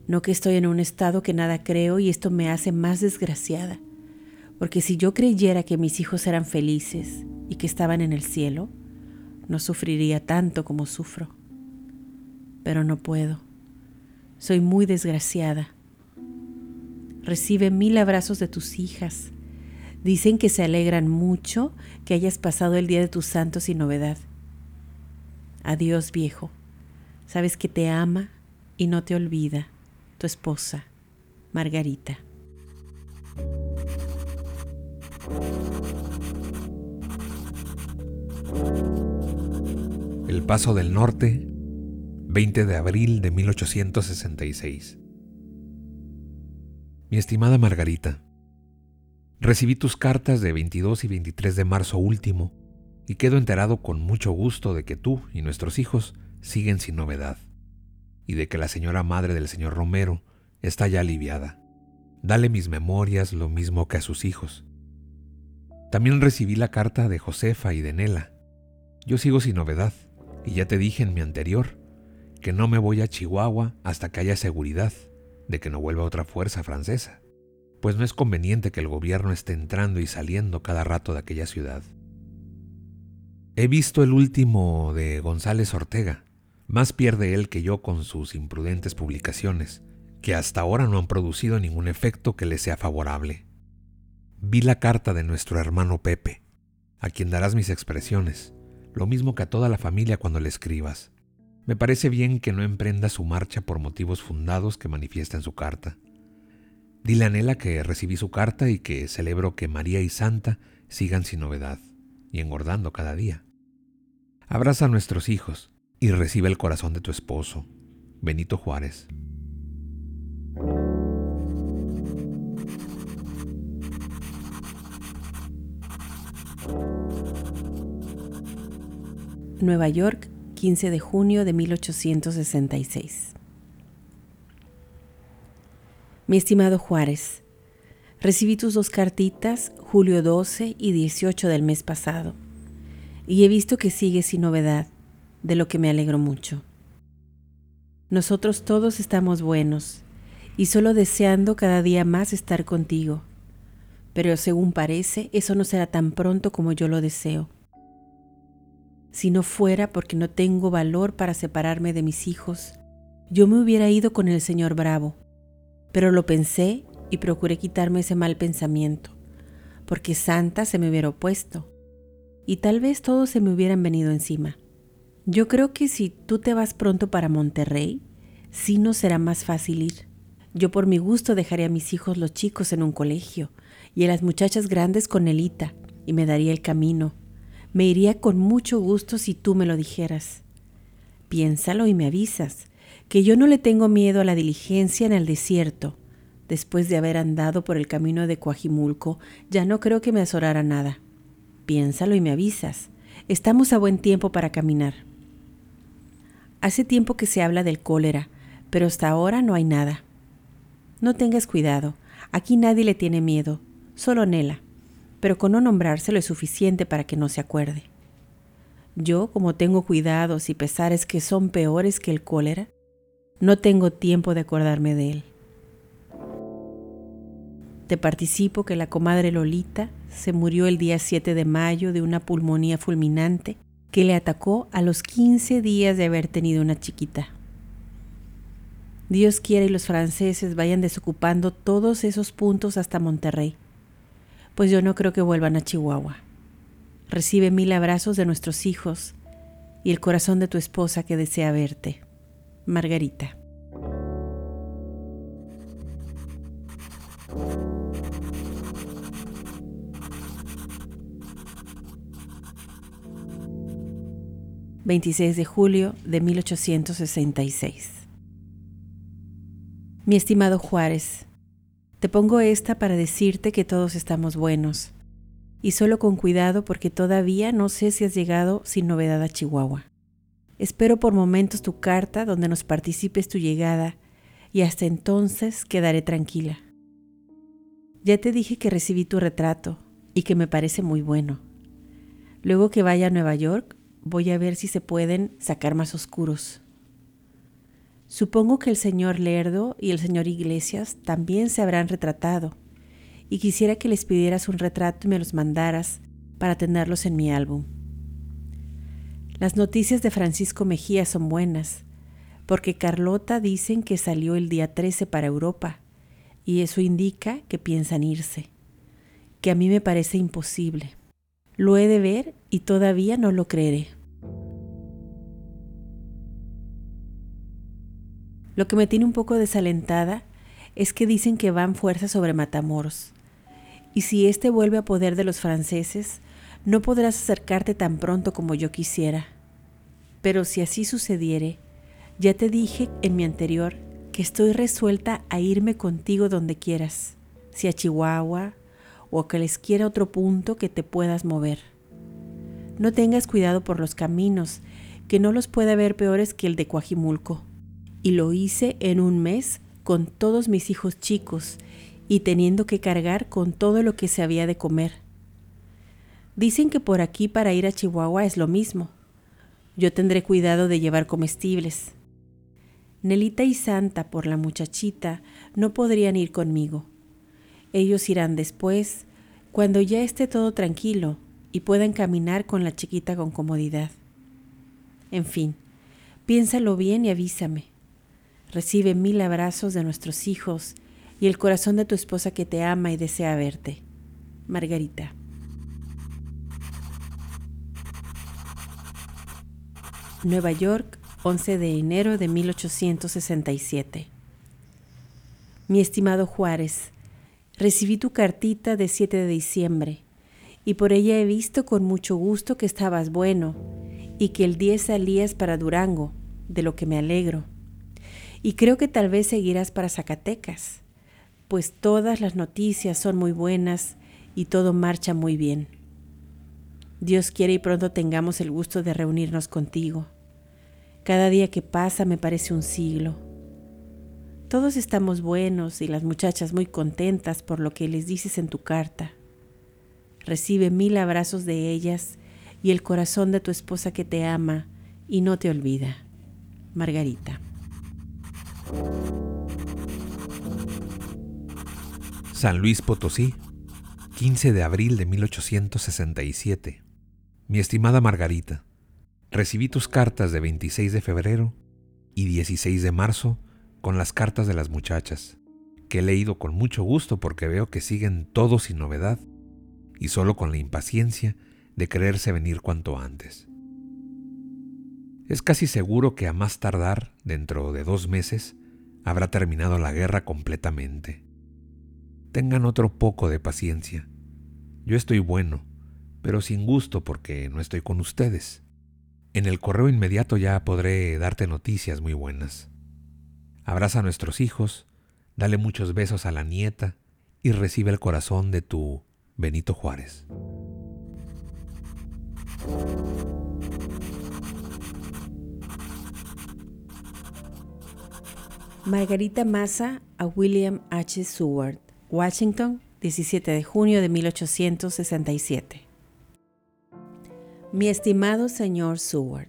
No que estoy en un estado que nada creo y esto me hace más desgraciada, porque si yo creyera que mis hijos eran felices y que estaban en el cielo, no sufriría tanto como sufro. Pero no puedo. Soy muy desgraciada. Recibe mil abrazos de tus hijas Dicen que se alegran mucho que hayas pasado el día de tus santos sin novedad. Adiós, viejo. Sabes que te ama y no te olvida. Tu esposa, Margarita. El Paso del Norte, 20 de abril de 1866. Mi estimada Margarita, Recibí tus cartas de 22 y 23 de marzo último y quedo enterado con mucho gusto de que tú y nuestros hijos siguen sin novedad y de que la señora madre del señor Romero está ya aliviada. Dale mis memorias lo mismo que a sus hijos. También recibí la carta de Josefa y de Nela. Yo sigo sin novedad y ya te dije en mi anterior que no me voy a Chihuahua hasta que haya seguridad de que no vuelva otra fuerza francesa pues no es conveniente que el gobierno esté entrando y saliendo cada rato de aquella ciudad. He visto el último de González Ortega. Más pierde él que yo con sus imprudentes publicaciones, que hasta ahora no han producido ningún efecto que le sea favorable. Vi la carta de nuestro hermano Pepe, a quien darás mis expresiones, lo mismo que a toda la familia cuando le escribas. Me parece bien que no emprenda su marcha por motivos fundados que manifiesta en su carta. Dile a Nela que recibí su carta y que celebro que María y Santa sigan sin novedad y engordando cada día. Abraza a nuestros hijos y recibe el corazón de tu esposo, Benito Juárez. Nueva York, 15 de junio de 1866. Mi estimado Juárez, recibí tus dos cartitas, julio 12 y 18 del mes pasado y he visto que sigues sin novedad, de lo que me alegro mucho. Nosotros todos estamos buenos y solo deseando cada día más estar contigo, pero según parece, eso no será tan pronto como yo lo deseo. Si no fuera porque no tengo valor para separarme de mis hijos, yo me hubiera ido con el señor Bravo, pero lo pensé y procuré quitarme ese mal pensamiento, porque Santa se me hubiera opuesto y tal vez todos se me hubieran venido encima. Yo creo que si tú te vas pronto para Monterrey, sí nos será más fácil ir. Yo por mi gusto dejaría a mis hijos los chicos en un colegio y a las muchachas grandes con Elita y me daría el camino. Me iría con mucho gusto si tú me lo dijeras. Piénsalo y me avisas, que yo no le tengo miedo a la diligencia en el desierto. Después de haber andado por el camino de Coajimulco, ya no creo que me azorara nada. Piénsalo y me avisas. Estamos a buen tiempo para caminar. Hace tiempo que se habla del cólera, pero hasta ahora no hay nada. No tengas cuidado, aquí nadie le tiene miedo, solo Nela, pero con no nombrárselo es suficiente para que no se acuerde. Yo, como tengo cuidados y pesares que son peores que el cólera, no tengo tiempo de acordarme de él. Te participo que la comadre Lolita se murió el día 7 de mayo de una pulmonía fulminante que le atacó a los 15 días de haber tenido una chiquita. Dios quiere y los franceses vayan desocupando todos esos puntos hasta Monterrey, pues yo no creo que vuelvan a Chihuahua. Recibe mil abrazos de nuestros hijos y el corazón de tu esposa que desea verte. Margarita. 26 de julio de 1866. Mi estimado Juárez, te pongo esta para decirte que todos estamos buenos, y solo con cuidado porque todavía no sé si has llegado sin novedad a Chihuahua. Espero por momentos tu carta donde nos participes tu llegada, y hasta entonces quedaré tranquila. Ya te dije que recibí tu retrato y que me parece muy bueno. Luego que vaya a Nueva York, voy a ver si se pueden sacar más oscuros. Supongo que el señor Lerdo y el señor Iglesias también se habrán retratado, y quisiera que les pidieras un retrato y me los mandaras para tenerlos en mi álbum. Las noticias de Francisco Mejía son buenas, porque Carlota dicen que salió el día 13 para Europa, y eso indica que piensan irse, que a mí me parece imposible. Lo he de ver y todavía no lo creeré. Lo que me tiene un poco desalentada es que dicen que van fuerzas sobre Matamoros. Y si éste vuelve a poder de los franceses, no podrás acercarte tan pronto como yo quisiera. Pero si así sucediere, ya te dije en mi anterior que estoy resuelta a irme contigo donde quieras, si a Chihuahua, o a que les quiera otro punto que te puedas mover. No tengas cuidado por los caminos, que no los puede haber peores que el de Coajimulco. Y lo hice en un mes con todos mis hijos chicos y teniendo que cargar con todo lo que se había de comer. Dicen que por aquí para ir a Chihuahua es lo mismo. Yo tendré cuidado de llevar comestibles. Nelita y Santa, por la muchachita, no podrían ir conmigo ellos irán después, cuando ya esté todo tranquilo, y puedan caminar con la chiquita con comodidad. En fin, piénsalo bien y avísame. Recibe mil abrazos de nuestros hijos y el corazón de tu esposa que te ama y desea verte. Margarita. Nueva York, 11 de enero de 1867. Mi estimado Juárez, recibí tu cartita de 7 de diciembre y por ella he visto con mucho gusto que estabas bueno y que el 10 salías para Durango, de lo que me alegro. Y creo que tal vez seguirás para Zacatecas, pues todas las noticias son muy buenas y todo marcha muy bien. Dios quiere y pronto tengamos el gusto de reunirnos contigo. Cada día que pasa me parece un siglo todos estamos buenos y las muchachas muy contentas por lo que les dices en tu carta. Recibe mil abrazos de ellas y el corazón de tu esposa que te ama y no te olvida. Margarita. San Luis Potosí, 15 de abril de 1867. Mi estimada Margarita, recibí tus cartas de 26 de febrero y 16 de marzo con las cartas de las muchachas, que he leído con mucho gusto porque veo que siguen todos sin novedad y solo con la impaciencia de quererse venir cuanto antes. Es casi seguro que a más tardar, dentro de dos meses, habrá terminado la guerra completamente. Tengan otro poco de paciencia. Yo estoy bueno, pero sin gusto porque no estoy con ustedes. En el correo inmediato ya podré darte noticias muy buenas. Abraza a nuestros hijos, dale muchos besos a la nieta y recibe el corazón de tu Benito Juárez. Margarita Massa a William H. Seward, Washington, 17 de junio de 1867. Mi estimado señor Seward,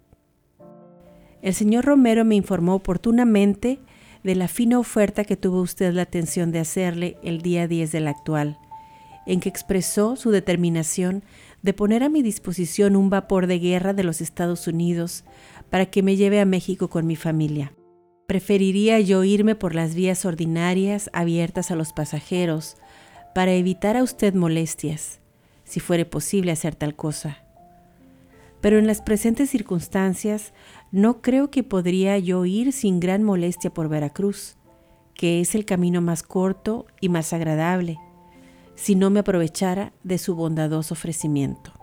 el señor Romero me informó oportunamente de la fina oferta que tuvo usted la atención de hacerle el día 10 del actual, en que expresó su determinación de poner a mi disposición un vapor de guerra de los Estados Unidos para que me lleve a México con mi familia. Preferiría yo irme por las vías ordinarias abiertas a los pasajeros para evitar a usted molestias, si fuere posible hacer tal cosa. Pero en las presentes circunstancias no creo que podría yo ir sin gran molestia por Veracruz, que es el camino más corto y más agradable, si no me aprovechara de su bondadoso ofrecimiento.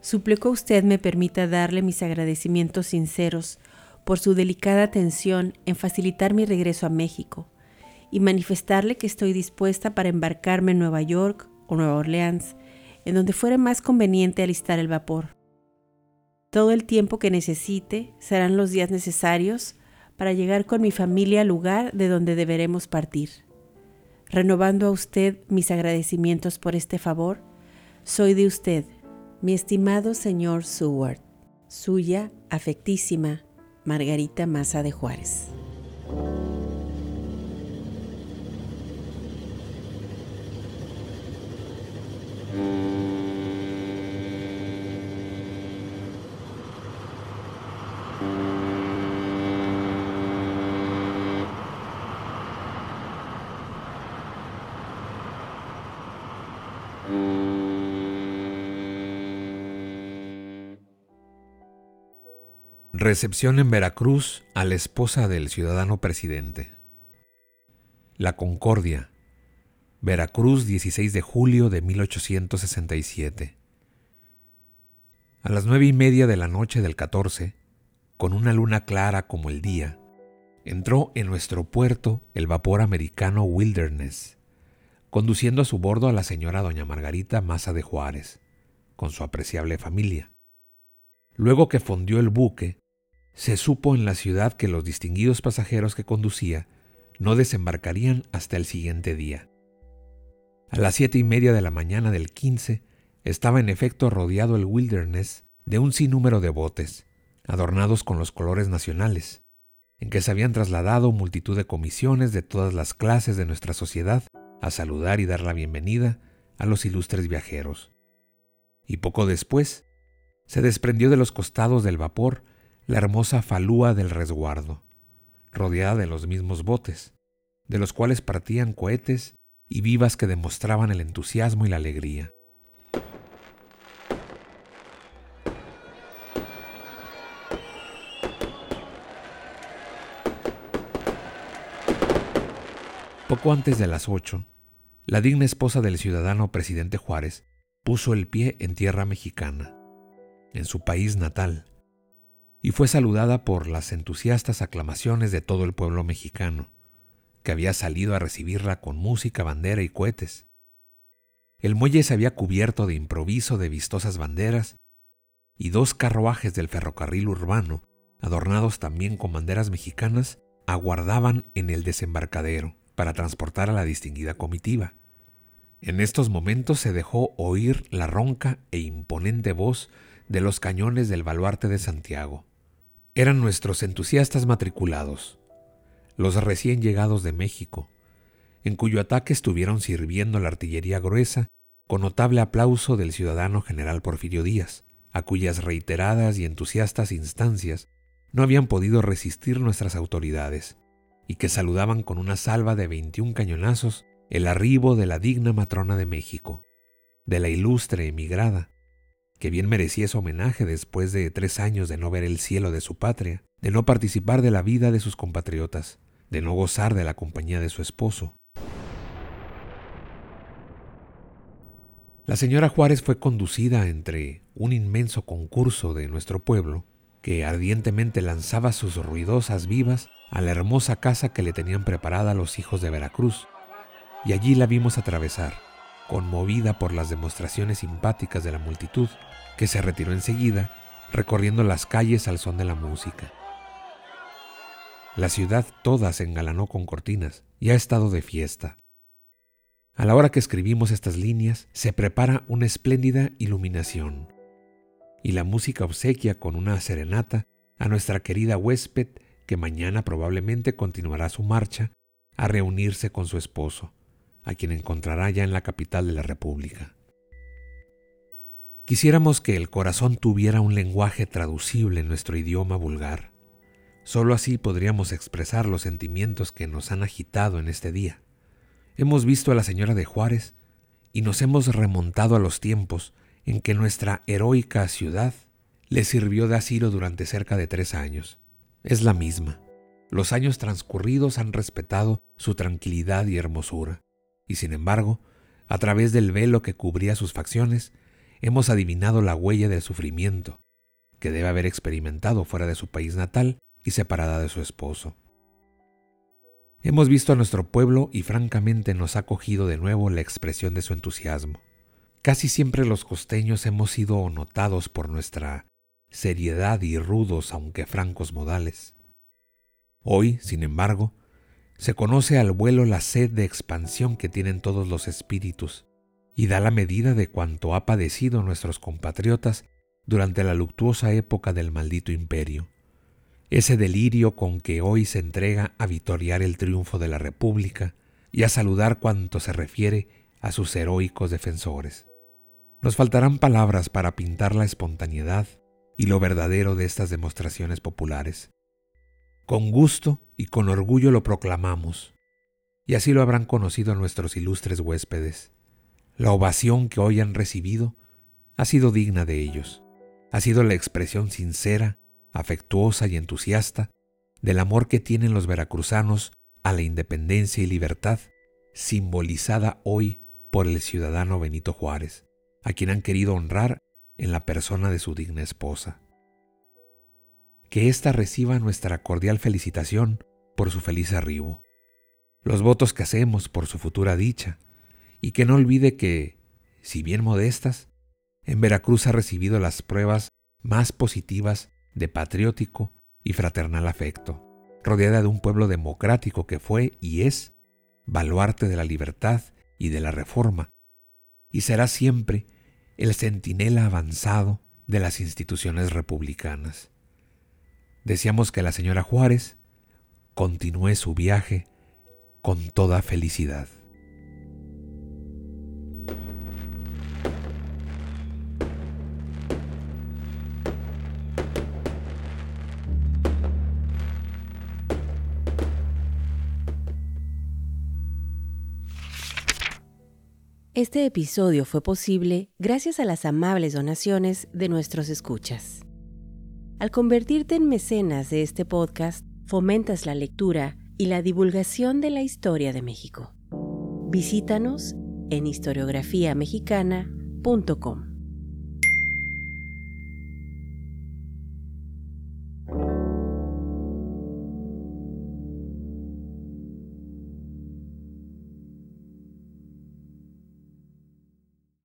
Suplico a usted me permita darle mis agradecimientos sinceros por su delicada atención en facilitar mi regreso a México y manifestarle que estoy dispuesta para embarcarme en Nueva York o Nueva Orleans, en donde fuera más conveniente alistar el vapor. Todo el tiempo que necesite serán los días necesarios para llegar con mi familia al lugar de donde deberemos partir. Renovando a usted mis agradecimientos por este favor, soy de usted, mi estimado señor Seward, suya afectísima Margarita Maza de Juárez. Recepción en Veracruz a la esposa del ciudadano presidente. La Concordia, Veracruz, 16 de julio de 1867. A las nueve y media de la noche del 14, con una luna clara como el día, entró en nuestro puerto el vapor americano Wilderness, conduciendo a su bordo a la señora doña Margarita Maza de Juárez, con su apreciable familia. Luego que fondió el buque, se supo en la ciudad que los distinguidos pasajeros que conducía no desembarcarían hasta el siguiente día. A las siete y media de la mañana del 15 estaba en efecto rodeado el Wilderness de un sinnúmero de botes, adornados con los colores nacionales, en que se habían trasladado multitud de comisiones de todas las clases de nuestra sociedad a saludar y dar la bienvenida a los ilustres viajeros. y poco después se desprendió de los costados del vapor la hermosa falúa del resguardo, rodeada de los mismos botes, de los cuales partían cohetes y vivas que demostraban el entusiasmo y la alegría. Poco antes de las ocho, la digna esposa del ciudadano presidente Juárez puso el pie en tierra mexicana, en su país natal, y fue saludada por las entusiastas aclamaciones de todo el pueblo mexicano, que había salido a recibirla con música, bandera y cohetes. El muelle se había cubierto de improviso de vistosas banderas, y dos carruajes del ferrocarril urbano, adornados también con banderas mexicanas, aguardaban en el desembarcadero para transportar a la distinguida comitiva. En estos momentos se dejó oír la ronca e imponente voz de los cañones del baluarte de Santiago eran nuestros entusiastas matriculados, los recién llegados de México, en cuyo ataque estuvieron sirviendo la artillería gruesa con notable aplauso del ciudadano general Porfirio Díaz, a cuyas reiteradas y entusiastas instancias no habían podido resistir nuestras autoridades, y que saludaban con una salva de 21 cañonazos el arribo de la digna matrona de México, de la ilustre emigrada, que bien merecía ese homenaje después de tres años de no ver el cielo de su patria, de no participar de la vida de sus compatriotas, de no gozar de la compañía de su esposo. La señora Juárez fue conducida entre un inmenso concurso de nuestro pueblo, que ardientemente lanzaba sus ruidosas vivas a la hermosa casa que le tenían preparada los hijos de Veracruz, y allí la vimos atravesar, conmovida por las demostraciones simpáticas de la multitud, que se retiró enseguida, recorriendo las calles al son de la música. La ciudad toda se engalanó con cortinas y ha estado de fiesta. A la hora que escribimos estas líneas, se prepara una espléndida iluminación, y la música obsequia con una serenata a nuestra querida huésped que mañana probablemente continuará su marcha a reunirse con su esposo a quien encontrará ya en la capital de la República. Quisiéramos que el corazón tuviera un lenguaje traducible en nuestro idioma vulgar. Solo así podríamos expresar los sentimientos que nos han agitado en este día. Hemos visto a la señora de Juárez y nos hemos remontado a los tiempos en que nuestra heroica ciudad le sirvió de asilo durante cerca de tres años. Es la misma. Los años transcurridos han respetado su tranquilidad y hermosura y sin embargo, a través del velo que cubría sus facciones, hemos adivinado la huella del sufrimiento que debe haber experimentado fuera de su país natal y separada de su esposo. Hemos visto a nuestro pueblo y francamente nos ha cogido de nuevo la expresión de su entusiasmo. Casi siempre los costeños hemos sido notados por nuestra seriedad y rudos aunque francos modales. Hoy, sin embargo, se conoce al vuelo la sed de expansión que tienen todos los espíritus y da la medida de cuanto ha padecido nuestros compatriotas durante la luctuosa época del maldito imperio. Ese delirio con que hoy se entrega a vitoriar el triunfo de la República y a saludar cuanto se refiere a sus heroicos defensores. Nos faltarán palabras para pintar la espontaneidad y lo verdadero de estas demostraciones populares. Con gusto y con orgullo lo proclamamos, y así lo habrán conocido nuestros ilustres huéspedes. La ovación que hoy han recibido ha sido digna de ellos, ha sido la expresión sincera, afectuosa y entusiasta del amor que tienen los veracruzanos a la independencia y libertad, simbolizada hoy por el ciudadano Benito Juárez, a quien han querido honrar en la persona de su digna esposa que ésta reciba nuestra cordial felicitación por su feliz arribo, los votos que hacemos por su futura dicha, y que no olvide que, si bien modestas, en Veracruz ha recibido las pruebas más positivas de patriótico y fraternal afecto, rodeada de un pueblo democrático que fue y es baluarte de la libertad y de la reforma, y será siempre el centinela avanzado de las instituciones republicanas. Deseamos que la señora Juárez continúe su viaje con toda felicidad. Este episodio fue posible gracias a las amables donaciones de nuestros escuchas. Al convertirte en mecenas de este podcast, fomentas la lectura y la divulgación de la historia de México. Visítanos en historiografiamexicana.com.